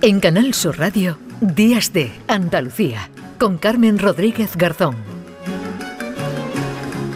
En Canal Sur Radio, Días de Andalucía, con Carmen Rodríguez Garzón.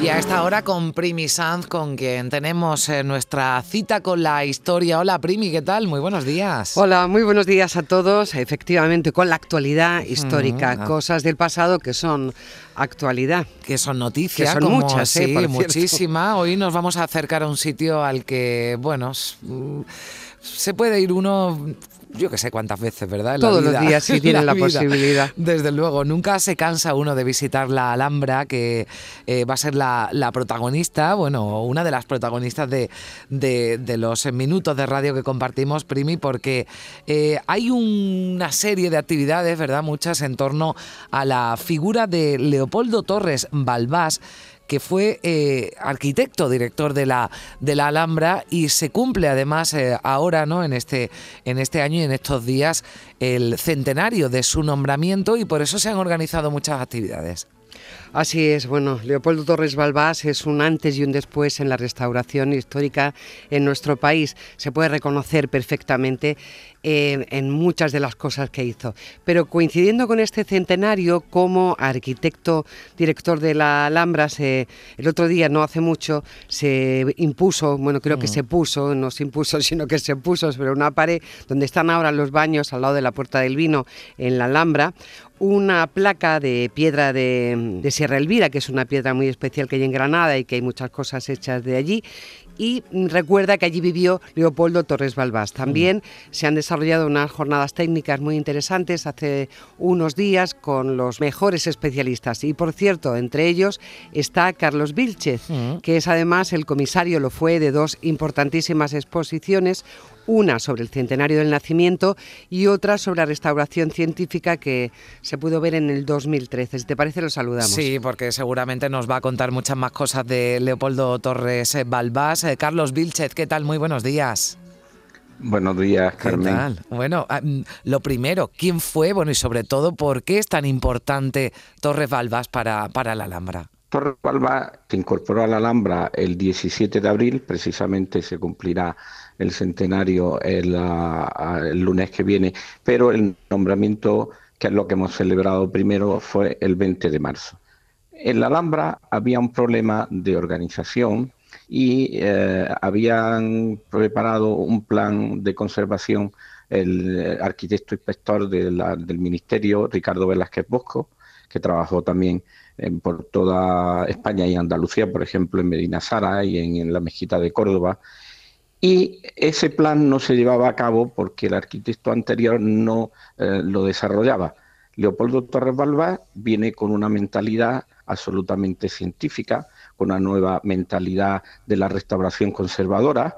Y a esta hora con Primi Sanz, con quien tenemos eh, nuestra cita con la historia. Hola Primi, ¿qué tal? Muy buenos días. Hola, muy buenos días a todos. Efectivamente, con la actualidad histórica, Mm, ah. cosas del pasado que son actualidad. Que son noticias, Que son como- muchas, sí, por cierto. muchísima. Hoy nos vamos a acercar a un sitio al que, bueno, mm, se puede ir uno, yo que sé cuántas veces, ¿verdad? En la Todos los días, si En tienen la posibilidad. Desde luego, nunca se cansa uno de visitar la Alhambra, que eh, va a ser la, la protagonista, bueno, una de las protagonistas de, de- de los minutos de radio que compartimos, Primi, porque eh, hay una serie de actividades, ¿verdad? Muchas en torno a la figura de Leopoldo Torres Balbás que fue eh, arquitecto, director de la, de la Alhambra y se cumple además eh, ahora, ¿no? En este, en este año y en estos días el centenario de su nombramiento y por eso se han organizado muchas actividades. Así es, bueno, Leopoldo Torres Balbás es un antes y un después en la restauración histórica en nuestro país. Se puede reconocer perfectamente eh, en muchas de las cosas que hizo. Pero coincidiendo con este centenario, como arquitecto, director de la Alhambra, se, el otro día, no hace mucho, se impuso, bueno, creo que se puso, no se impuso, sino que se puso sobre una pared donde están ahora los baños al lado de la Puerta del Vino en la Alhambra, una placa de piedra de, de Sierra Elvira, que es una piedra muy especial que hay en Granada y que hay muchas cosas hechas de allí. Y mm, recuerda que allí vivió Leopoldo Torres Balbás. También se han desarrollado unas jornadas técnicas muy interesantes hace unos días con los mejores especialistas. Y por cierto, entre ellos está Carlos Vilchez, que es además el comisario, lo fue, de dos importantísimas exposiciones una sobre el centenario del nacimiento y otra sobre la restauración científica que se pudo ver en el 2013. Si te parece, lo saludamos. Sí, porque seguramente nos va a contar muchas más cosas de Leopoldo Torres Balbás. Eh, Carlos Vilchez, ¿qué tal? Muy buenos días. Buenos días, ¿Qué Carmen. tal? Bueno, ah, mm, lo primero, ¿quién fue? Bueno, y sobre todo, ¿por qué es tan importante Torres Balbás para, para la Alhambra? Torres Balbás se incorporó a la Alhambra el 17 de abril, precisamente se cumplirá el centenario el, ah, el lunes que viene, pero el nombramiento, que es lo que hemos celebrado primero, fue el 20 de marzo. En la Alhambra había un problema de organización y eh, habían preparado un plan de conservación el eh, arquitecto inspector del ministerio, Ricardo Velázquez Bosco, que trabajó también en- por toda España y Andalucía, por ejemplo, en Medina Sara y en, en la mezquita de Córdoba. Y ese plan no se llevaba a cabo porque el arquitecto anterior no eh, lo desarrollaba. Leopoldo Torres Balbás viene con una mentalidad absolutamente científica, con una nueva mentalidad de la restauración conservadora,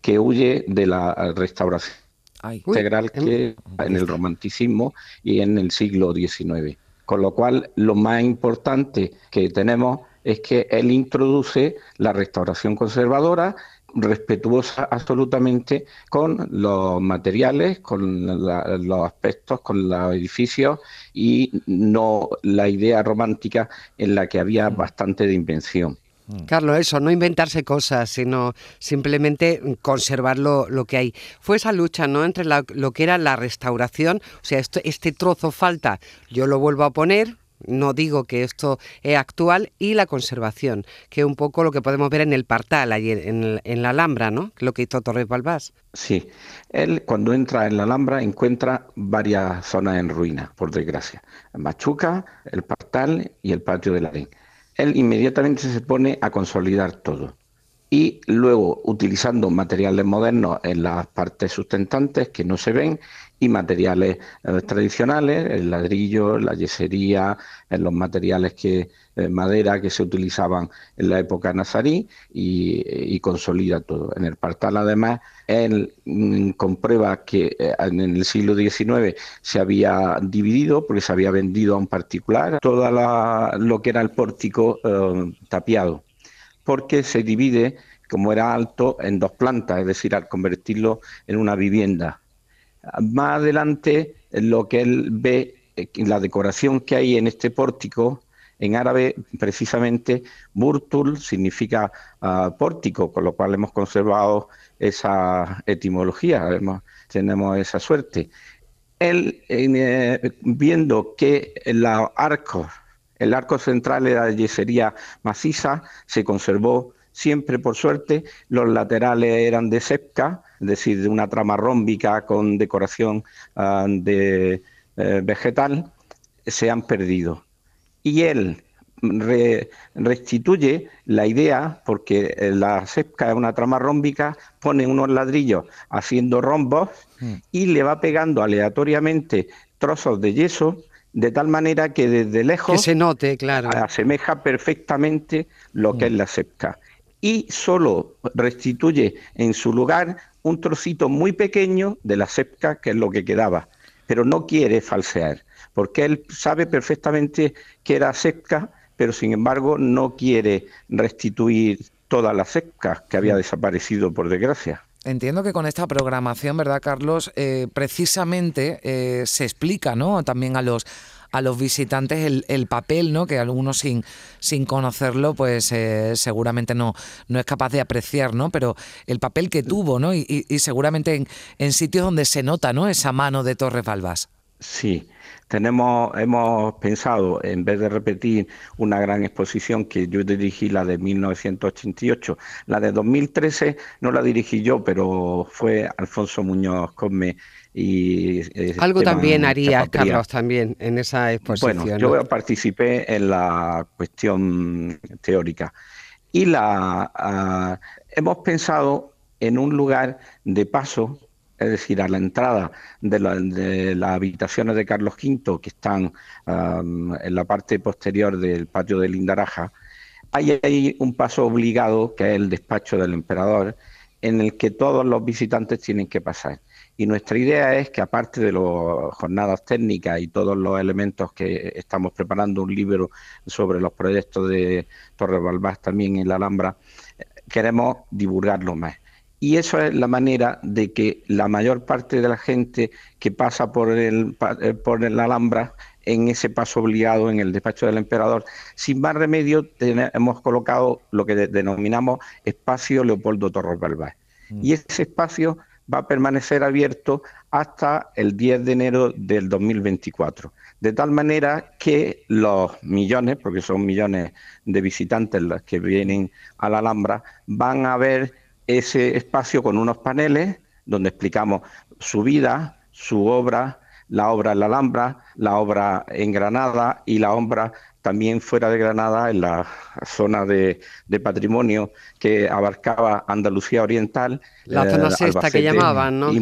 que huye de la restauración Ay, integral que en el romanticismo y en el siglo XIX. Con lo cual, lo más importante que tenemos es que él introduce la restauración conservadora, respetuosa absolutamente con los materiales, con la- los aspectos, con los edificios y no la idea romántica en la que había bastante de invención. Carlos, eso, no inventarse cosas, sino simplemente conservar lo, lo que hay. Fue esa lucha, ¿no?, entre la- lo que era la restauración, o sea, esto, este trozo falta, yo lo vuelvo a poner, no digo que esto es actual, y la conservación, que es un poco lo que podemos ver en el Partal, allí en, la Alhambra, ¿no?, lo que hizo Torres Balbás. Sí, él cuando entra en la Alhambra encuentra varias zonas en ruina, por desgracia. Machuca, el Partal y el Patio del Arén. Él inmediatamente se pone a consolidar todo. Y luego, utilizando materiales modernos en las partes sustentantes que no se ven y materiales eh, tradicionales, el ladrillo, la yesería, en los materiales que eh, madera que se utilizaban en la época nazarí y, y consolida todo. En el Partal, además, él mm, comprueba que eh, en el siglo XIX se había dividido porque se había vendido a un particular todo lo que era el pórtico eh, tapiado porque se divide, como era alto, en dos plantas, es decir, al convertirlo en una vivienda. Más adelante, lo que él ve, eh, la decoración que hay en este pórtico, en árabe, precisamente, Burtul significa uh, pórtico, con lo cual hemos conservado esa etimología, tenemos esa suerte. él, eh, viendo que los arcos, el arco central era de yesería maciza, se conservó siempre por suerte, los laterales eran de sepca, es decir, de una trama rómbica con decoración ah, de eh, vegetal, se han perdido. Y él restituye la idea, porque la sepca es una trama rómbica, pone unos ladrillos haciendo rombos mm. y le va pegando aleatoriamente trozos de yeso de tal manera que desde lejos se note, claro. asemeja perfectamente lo que mm. es la sepca y solo restituye en su lugar un trocito muy pequeño de la sepca, que es lo que quedaba, pero no quiere falsear, porque él sabe perfectamente que era sepca, pero sin embargo no quiere restituir toda la sepca que había mm. desaparecido por desgracia. Entiendo que con esta programación, ¿verdad, Carlos? Eh, precisamente eh, se explica, ¿no? También a los a los visitantes el, el papel, ¿no? Que algunos sin, sin conocerlo, pues eh, seguramente no, no es capaz de apreciar, ¿no? Pero el papel que tuvo, ¿no? Y, y, seguramente en, en, sitios donde se nota, ¿no? Esa mano de Torres Balbás. Sí, tenemos, hemos pensado, en vez de repetir una gran exposición que yo dirigí, la de 1988, la de 2013 no la dirigí yo, pero fue Alfonso Muñoz Cosme y eh, algo también haría Carlos también en esa exposición. Bueno, yo participé en la cuestión teórica y la ah, hemos pensado en un lugar de paso, es decir, a la entrada de, las habitaciones de Carlos V que están en la parte posterior del patio de Lindaraja, hay ahí un paso obligado que es el despacho del emperador en el que todos los visitantes tienen que pasar. Y nuestra idea es que aparte de las jornadas técnicas y todos los elementos que estamos preparando, un libro sobre los proyectos de Torres Balbás también en la Alhambra, queremos divulgarlo más. Y eso es la manera de que la mayor parte de la gente que pasa por el, por la Alhambra en ese paso obligado en el despacho del emperador. Sin más remedio, hemos colocado lo que denominamos espacio Leopoldo Torres Balbás. Mm. Y ese espacio va a permanecer abierto hasta el 10 de enero del 2024. De tal manera que los millones, porque son millones de visitantes los que vienen a la Alhambra, van a ver ese espacio con unos paneles donde explicamos su vida, su obra, la obra en la Alhambra, la obra en Granada y la obra también fuera de Granada, en la zona de, patrimonio que abarcaba Andalucía Oriental. La zona eh, sexta que llamaban, ¿no? Y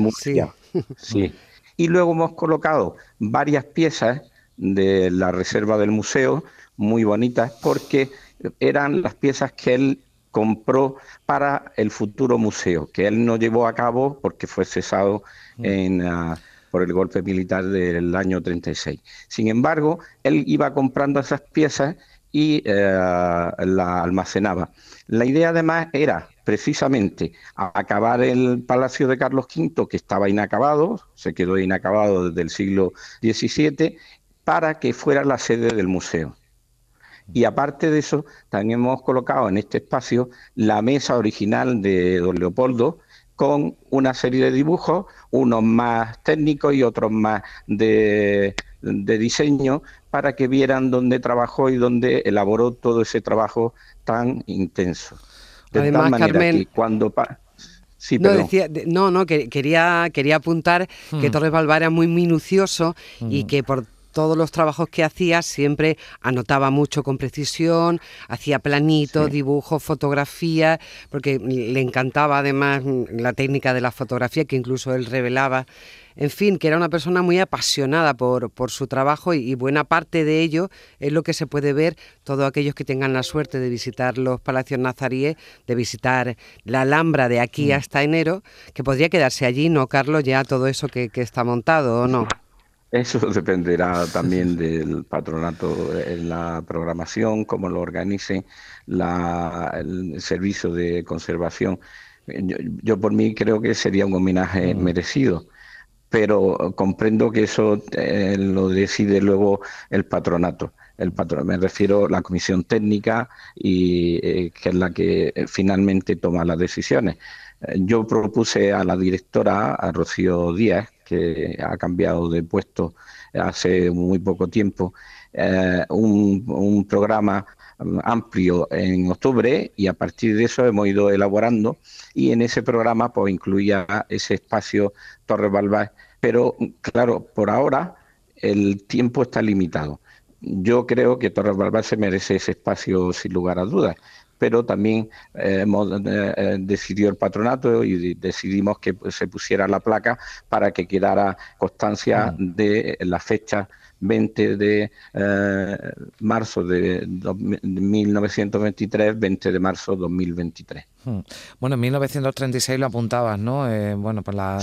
Sí. Y luego hemos colocado varias piezas de la reserva del museo, muy bonitas, porque eran las piezas que él compró para el futuro museo, que él no llevó a cabo porque fue cesado mm. en... Ah, por el golpe militar del año 36. Sin embargo, él iba comprando esas piezas y eh, la almacenaba. La idea además era precisamente acabar el Palacio de Carlos V, que estaba inacabado, se quedó inacabado desde el siglo XVII, para que fuera la sede del museo. Y aparte de eso, también hemos colocado en este espacio la mesa original de don Leopoldo, con una serie de dibujos, unos más técnicos y otros más de, diseño, para que vieran dónde trabajó y dónde elaboró todo ese trabajo tan intenso. De Además, tal manera que cuando... Sí, no, decía, no, no, quería, quería apuntar que hmm. Torres Balbá era muy minucioso y hmm. que por todos los trabajos que hacía siempre anotaba mucho con precisión, hacía planitos, dibujos, fotografías, porque le encantaba además la técnica de la fotografía que incluso él revelaba. En fin, que era una persona muy apasionada por, por su trabajo y, buena parte de ello es lo que se puede ver todos aquellos que tengan la suerte de visitar los palacios nazaríes, de visitar la Alhambra de aquí mm. hasta enero, que podría quedarse allí, ¿no, Carlos? Ya todo eso que, que está montado, ¿o no? Eso dependerá también del patronato en la programación, cómo lo organice el servicio de conservación. Yo, por mí creo que sería un homenaje mm. merecido, pero comprendo que eso eh, lo decide luego el patronato. El patron, me refiero a la comisión técnica y eh, que es la que finalmente toma las decisiones. Yo propuse a la directora, a Rocío Díaz, que ha cambiado de puesto hace muy poco tiempo, eh, un, programa mm, amplio en octubre y a partir de eso hemos ido elaborando y en ese programa pues incluía ese espacio Torres Balbás, pero claro, por ahora el tiempo está limitado. Yo creo que Torres Balbás se merece ese espacio sin lugar a dudas pero también eh, hemos eh, decidido el patronato y decidimos que se pusiera la placa para que quedara constancia de la fecha 20 de eh, marzo de, 1923, 20 de marzo de 2023. Hmm. Bueno, en 1936 lo apuntabas, ¿no? Eh, bueno, por la,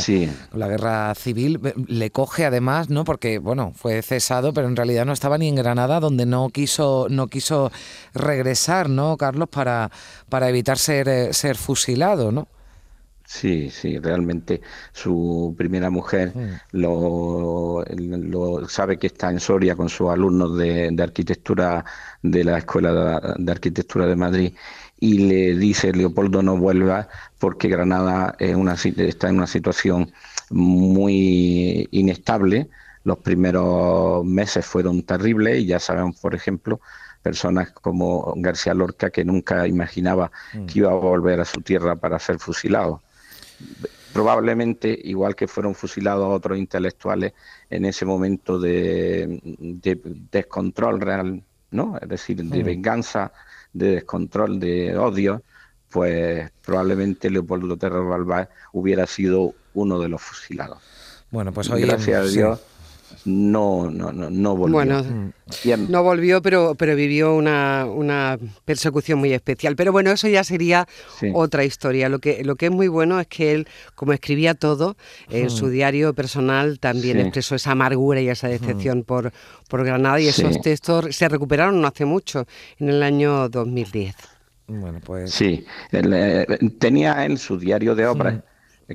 la guerra civil. Le coge además, ¿no? Porque, bueno, fue cesado, pero en realidad no estaba ni en Granada, donde no quiso, no quiso regresar, ¿no, Carlos? Para, para evitar ser, eh, ser fusilado, ¿no? Sí, sí, realmente su primera mujer lo, sabe que está en Soria con sus alumnos de, arquitectura de la Escuela de, Arquitectura de Madrid y le dice Leopoldo no vuelva porque Granada es una, está en una situación muy inestable. Los primeros meses fueron terribles y ya sabemos, por ejemplo, personas como García Lorca que nunca imaginaba mm. que iba a volver a su tierra para ser fusilado probablemente, igual que fueron fusilados otros intelectuales en ese momento de, descontrol real, ¿no? Es decir, de venganza, de descontrol, de odio, pues probablemente Leopoldo Terra Balbás hubiera sido uno de los fusilados. Bueno, pues hoy gracias a Dios no, no, no, no volvió. Bueno, no volvió, pero, pero vivió una, una, persecución muy especial. Pero bueno, eso ya sería otra historia. Lo que, lo que es muy bueno es que él, como escribía todo, en su diario personal también expresó esa amargura y esa decepción por, por Granada y esos textos se recuperaron no hace mucho, en el año 2010. Bueno, pues... Sí, eh, tenía en su diario de obras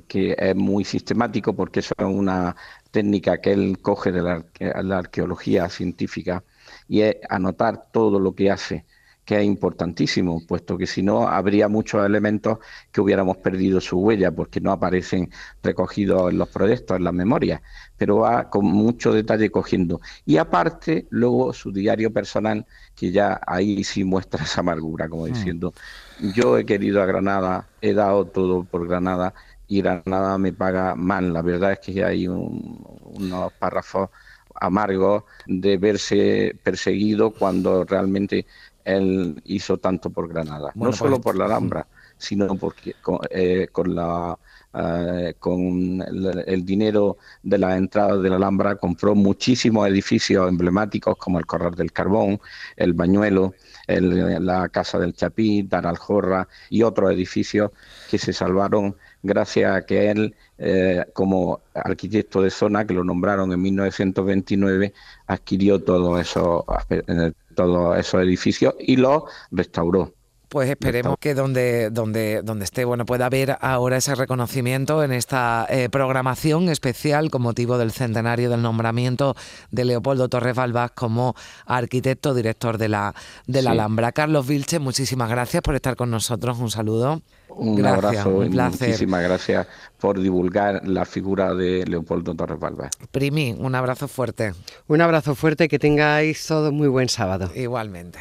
que es muy sistemático porque eso es una técnica que él coge de la, arqueología científica y es anotar todo lo que hace, que es importantísimo, puesto que si no habría muchos elementos que hubiéramos perdido su huella porque no aparecen recogidos en los proyectos, en las memorias, pero va con mucho detalle cogiendo. Y aparte, luego su diario personal, que ya ahí sí muestra esa amargura, como mm. diciendo, yo he querido a Granada, he dado todo por Granada y Granada me paga mal. La verdad es que hay unos párrafos amargos de verse perseguido cuando realmente él hizo tanto por Granada. no solo pues, por la Alhambra, sino porque eh, con, la eh, con el, dinero de la entrada de la Alhambra compró muchísimos edificios emblemáticos como el Corral del Carbón, el Bañuelo, la Casa del Chapí, Daraljorra y otros edificios que se salvaron gracias a que él, eh, como arquitecto de zona, que lo nombraron en 1929, adquirió todos esos, todos esos edificios y los restauró. Pues esperemos que donde, donde, donde esté, bueno, pueda haber ahora ese reconocimiento en esta eh, programación especial con motivo del centenario del nombramiento de Leopoldo Torres Balbás como arquitecto director de la, de la Alhambra. Carlos Vilche, muchísimas gracias por estar con nosotros. Un saludo. Un abrazo y muchísimas gracias por divulgar la figura de Leopoldo Torres Balbás. Primi, un abrazo fuerte. Un abrazo fuerte, que tengáis todo muy buen sábado. Igualmente.